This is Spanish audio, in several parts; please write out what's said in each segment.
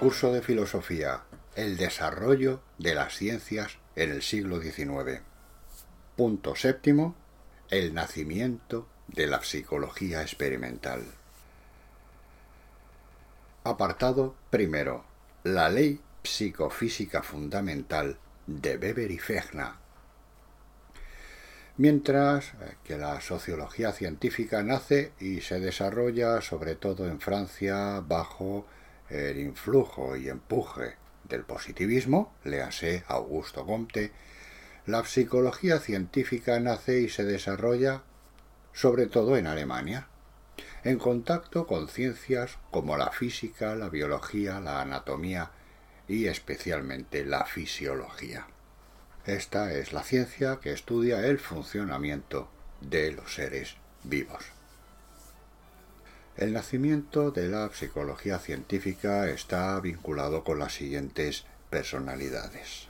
Curso de Filosofía. El desarrollo de las ciencias en el siglo XIX. Punto séptimo. El nacimiento de la psicología experimental. Apartado primero. La ley psicofísica fundamental de Weber y Fechner. Mientras que la sociología científica nace y se desarrolla sobre todo en Francia bajo el influjo y empuje del positivismo, léase Augusto Comte, la psicología científica nace y se desarrolla sobre todo en Alemania, en contacto con ciencias como la física, la biología, la anatomía y especialmente la fisiología. Esta es la ciencia que estudia el funcionamiento de los seres vivos. El nacimiento de la psicología científica está vinculado con las siguientes personalidades.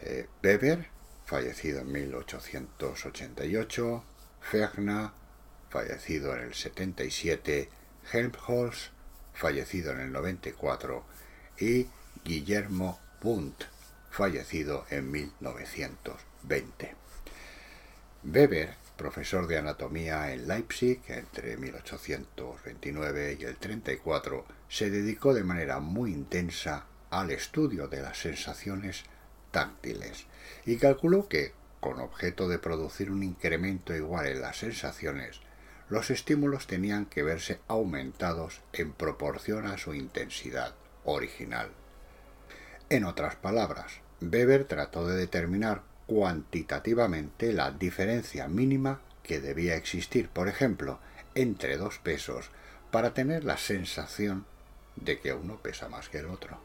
Eh, Weber, fallecido en 1888, Fechner, fallecido en el 77, Helmholtz, fallecido en el 94, y Guillermo Wundt, fallecido en 1920. Weber profesor de anatomía en Leipzig entre 1829 y el 34, se dedicó de manera muy intensa al estudio de las sensaciones táctiles y calculó que, con objeto de producir un incremento igual en las sensaciones, los estímulos tenían que verse aumentados en proporción a su intensidad original. En otras palabras, Weber trató de determinar cuantitativamente la diferencia mínima que debía existir, por ejemplo, entre dos pesos para tener la sensación de que uno pesa más que el otro.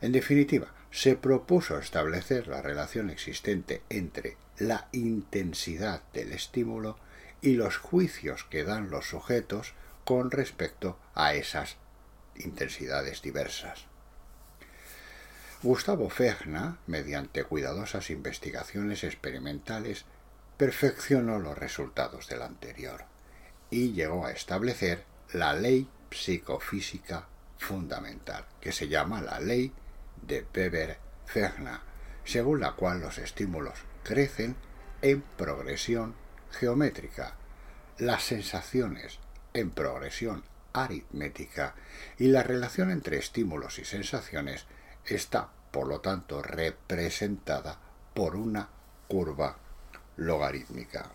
En definitiva, se propuso establecer la relación existente entre la intensidad del estímulo y los juicios que dan los sujetos con respecto a esas intensidades diversas. Gustavo Fechner, mediante cuidadosas investigaciones experimentales, perfeccionó los resultados del anterior y llegó a establecer la ley psicofísica fundamental, que se llama la ley de Weber-Fechner, según la cual los estímulos crecen en progresión geométrica, las sensaciones en progresión aritmética y la relación entre estímulos y sensaciones está, por lo tanto, representada por una curva logarítmica.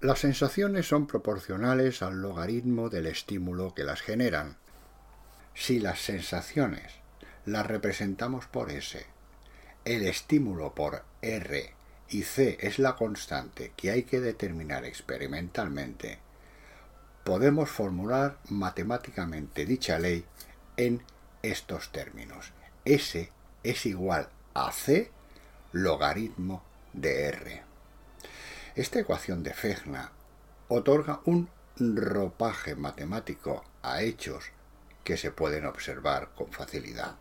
Las sensaciones son proporcionales al logaritmo del estímulo que las generan. Si las sensaciones las representamos por S, el estímulo por R y C es la constante que hay que determinar experimentalmente, podemos formular matemáticamente dicha ley en estos términos. S es igual a C logaritmo de R. Esta ecuación de Fechner otorga un ropaje matemático a hechos que se pueden observar con facilidad.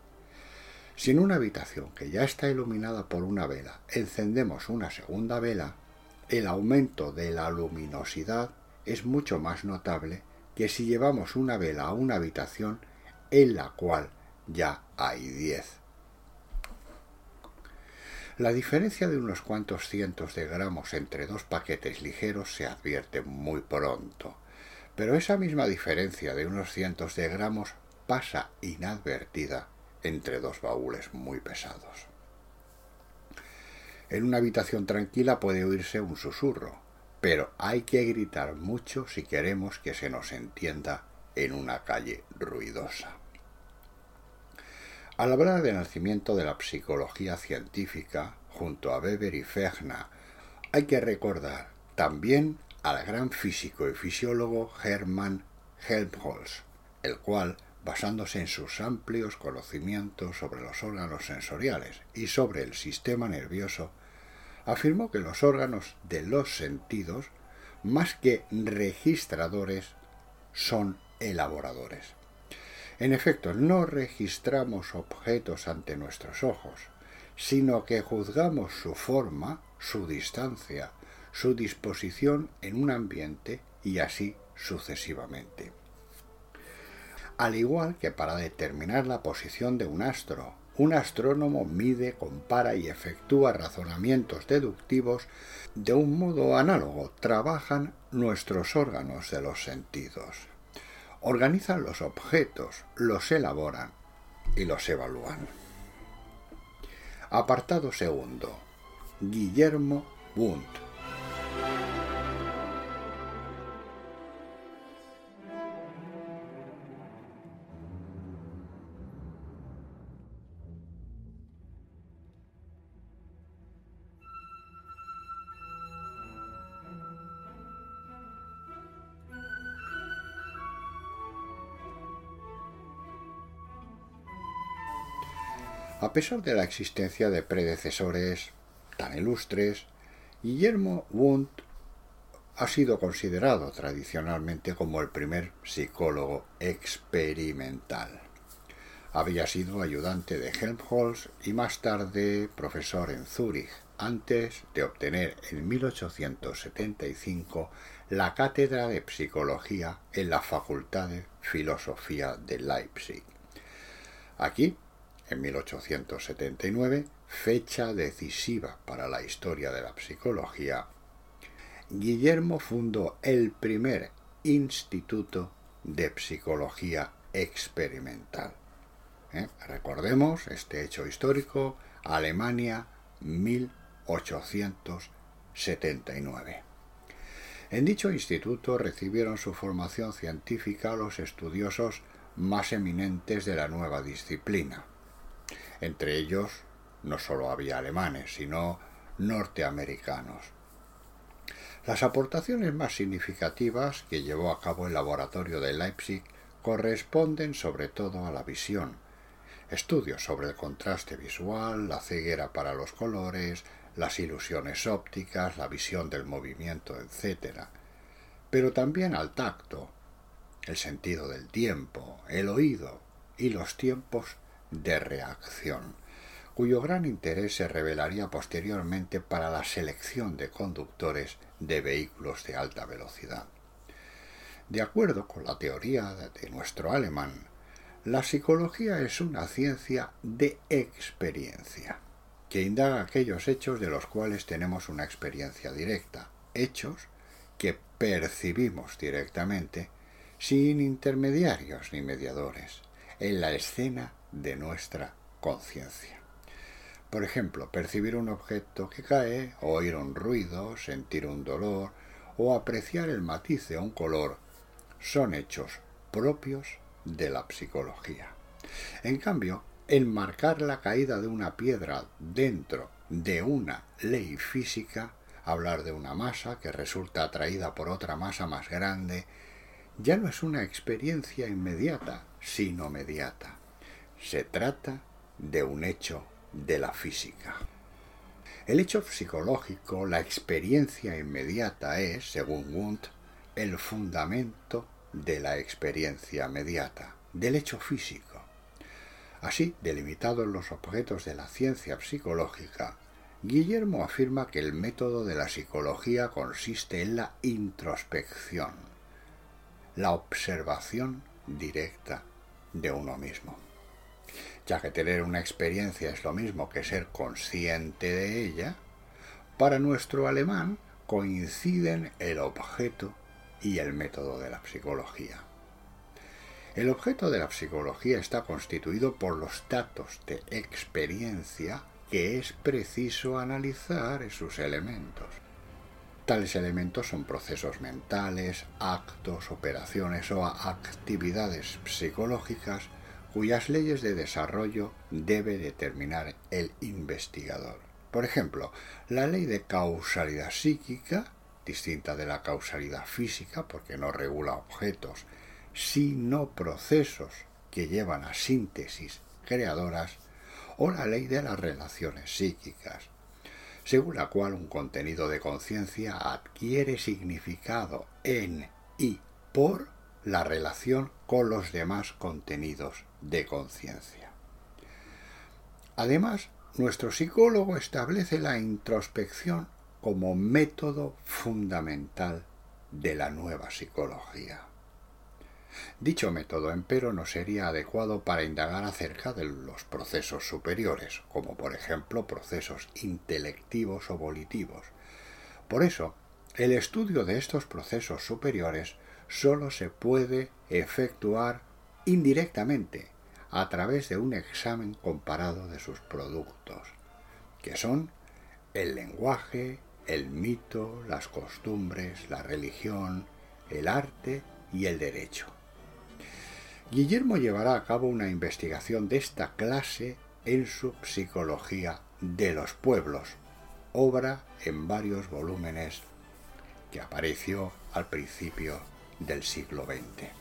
Si en una habitación que ya está iluminada por una vela encendemos una segunda vela, el aumento de la luminosidad es mucho más notable que si llevamos una vela a una habitación en la cual ya hay diez. La diferencia de unos cuantos cientos de gramos entre dos paquetes ligeros se advierte muy pronto, pero esa misma diferencia de unos cientos de gramos pasa inadvertida entre dos baúles muy pesados. En una habitación tranquila puede oírse un susurro, pero hay que gritar mucho si queremos que se nos entienda en una calle ruidosa. Al hablar del nacimiento de la psicología científica, junto a Weber y Fechner, hay que recordar también al gran físico y fisiólogo Hermann Helmholtz, el cual, basándose en sus amplios conocimientos sobre los órganos sensoriales y sobre el sistema nervioso, afirmó que los órganos de los sentidos, más que registradores, son elaboradores. En efecto, no registramos objetos ante nuestros ojos, sino que juzgamos su forma, su distancia, su disposición en un ambiente y así sucesivamente. al igual que para determinar la posición de un astro. Un astrónomo mide, compara y efectúa razonamientos deductivos de un modo análogo. Trabajan nuestros órganos de los sentidos. Organizan los objetos, los elaboran y los evalúan. Apartado segundo. Guillermo Wundt. A pesar de la existencia de predecesores tan ilustres, Guillermo Wundt ha sido considerado tradicionalmente como el primer psicólogo experimental. Había sido ayudante de Helmholtz y más tarde profesor en Zúrich, antes de obtener en 1875 la cátedra de psicología en la Facultad de Filosofía de Leipzig. Aquí en 1879, fecha decisiva para la historia de la psicología, Guillermo fundó el primer Instituto de Psicología Experimental. ¿Eh? Recordemos este hecho histórico, Alemania 1879. En dicho instituto recibieron su formación científica los estudiosos más eminentes de la nueva disciplina, entre ellos no solo había alemanes, sino norteamericanos. Las aportaciones más significativas que llevó a cabo el laboratorio de Leipzig corresponden sobre todo a la visión, estudios sobre el contraste visual, la ceguera para los colores, las ilusiones ópticas, la visión del movimiento, etc. Pero también al tacto, el sentido del tiempo, el oído y los tiempos de reacción, cuyo gran interés se revelaría posteriormente para la selección de conductores de vehículos de alta velocidad. De acuerdo con la teoría de nuestro alemán, la psicología es una ciencia de experiencia, que indaga aquellos hechos de los cuales tenemos una experiencia directa, hechos que percibimos directamente sin intermediarios ni mediadores, en la escena de nuestra conciencia. Por ejemplo, percibir un objeto que cae, oír un ruido, sentir un dolor o apreciar el matiz de un color son hechos propios de la psicología. En cambio, enmarcar la caída de una piedra dentro de una ley física, hablar de una masa que resulta atraída por otra masa más grande, ya no es una experiencia inmediata, sino mediata. Se trata de un hecho de la física. El hecho psicológico, la experiencia inmediata es, según Wundt, el fundamento de la experiencia mediata, del hecho físico. Así, delimitados los objetos de la ciencia psicológica, Guillermo afirma que el método de la psicología consiste en la introspección, la observación directa de uno mismo ya que tener una experiencia es lo mismo que ser consciente de ella, para nuestro alemán coinciden el objeto y el método de la psicología. El objeto de la psicología está constituido por los datos de experiencia que es preciso analizar en sus elementos. Tales elementos son procesos mentales, actos, operaciones o actividades psicológicas cuyas leyes de desarrollo debe determinar el investigador. Por ejemplo, la ley de causalidad psíquica, distinta de la causalidad física porque no regula objetos, sino procesos que llevan a síntesis creadoras, o la ley de las relaciones psíquicas, según la cual un contenido de conciencia adquiere significado en y por la relación con los demás contenidos de conciencia. Además, nuestro psicólogo establece la introspección como método fundamental de la nueva psicología. Dicho método, empero, no sería adecuado para indagar acerca de los procesos superiores, como por ejemplo procesos intelectivos o volitivos. Por eso, el estudio de estos procesos superiores sólo se puede efectuar indirectamente a través de un examen comparado de sus productos, que son el lenguaje, el mito, las costumbres, la religión, el arte y el derecho. Guillermo llevará a cabo una investigación de esta clase en su Psicología de los Pueblos, obra en varios volúmenes que apareció al principio del siglo XX.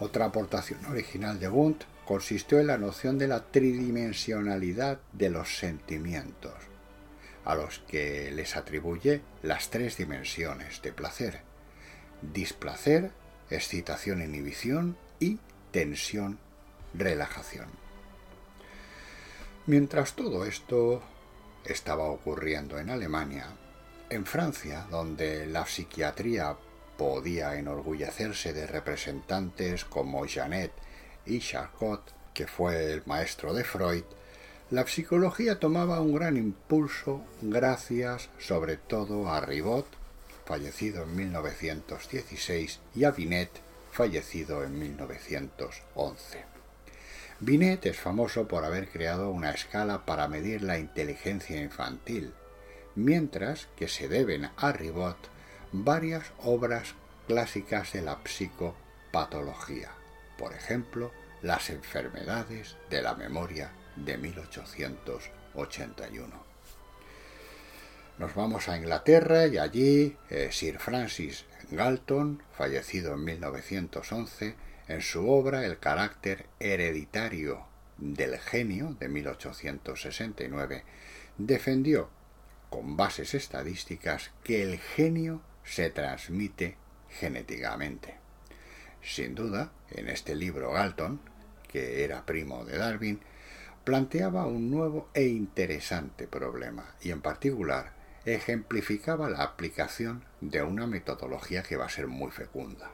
Otra aportación original de Wundt consistió en la noción de la tridimensionalidad de los sentimientos, a los que les atribuye las tres dimensiones de placer, displacer, excitación, inhibición y tensión, relajación. Mientras todo esto estaba ocurriendo en Alemania, en Francia, donde la psiquiatría podía enorgullecerse de representantes como Janet y Charcot, que fue el maestro de Freud, la psicología tomaba un gran impulso gracias sobre todo a Ribot, fallecido en 1916, y a Binet, fallecido en 1911. Binet es famoso por haber creado una escala para medir la inteligencia infantil, mientras que se deben a Ribot varias obras clásicas de la psicopatología, por ejemplo, Las enfermedades de la memoria de 1881. Nos vamos a Inglaterra y allí eh, Sir Francis Galton, fallecido en 1911, en su obra El carácter hereditario del genio de 1869, defendió con bases estadísticas que el genio se transmite genéticamente. Sin duda, en este libro Galton, que era primo de Darwin, planteaba un nuevo e interesante problema y en particular ejemplificaba la aplicación de una metodología que va a ser muy fecunda.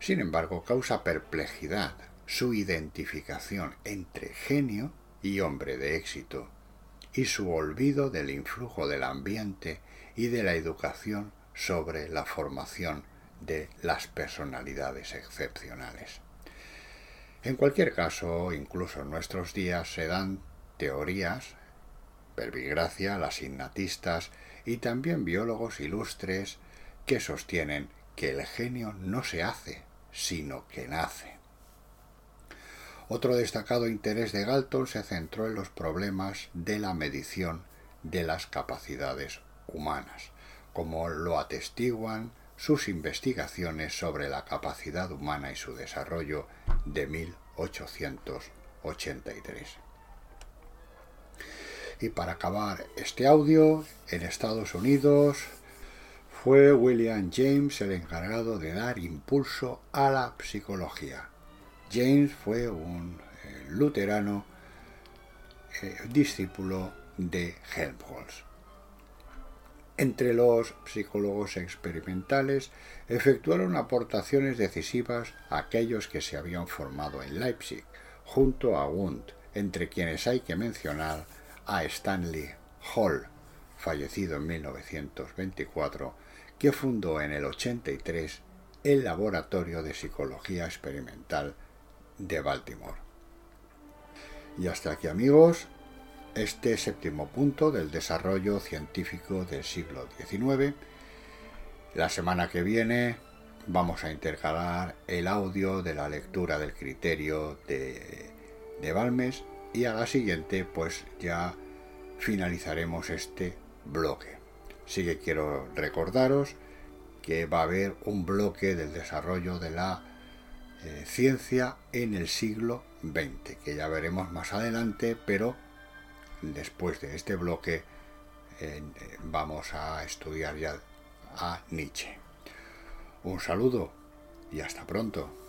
Sin embargo, causa perplejidad su identificación entre genio y hombre de éxito y su olvido del influjo del ambiente y de la educación sobre la formación de las personalidades excepcionales. En cualquier caso, incluso en nuestros días se dan teorías, verbigracia, las innatistas y también biólogos ilustres que sostienen que el genio no se hace, sino que nace. Otro destacado interés de Galton se centró en los problemas de la medición de las capacidades humanas, como lo atestiguan sus investigaciones sobre la capacidad humana y su desarrollo de 1883. Y para acabar este audio, en Estados Unidos fue William James el encargado de dar impulso a la psicología. James fue un eh, luterano eh, discípulo de Helmholtz. Entre los psicólogos experimentales efectuaron aportaciones decisivas aquellos que se habían formado en Leipzig, junto a Wundt, entre quienes hay que mencionar a Stanley Hall, fallecido en 1924, que fundó en el 83 el Laboratorio de Psicología Experimental de Baltimore. Y hasta aquí amigos, este séptimo punto del desarrollo científico del siglo XIX. La semana que viene vamos a intercalar el audio de la lectura del criterio de, de Balmes y a la siguiente pues ya finalizaremos este bloque. Sí que quiero recordaros que va a haber un bloque del desarrollo de la eh, ciencia en el siglo XX, que ya veremos más adelante, pero después de este bloque eh, vamos a estudiar ya a Nietzsche. Un saludo y hasta pronto.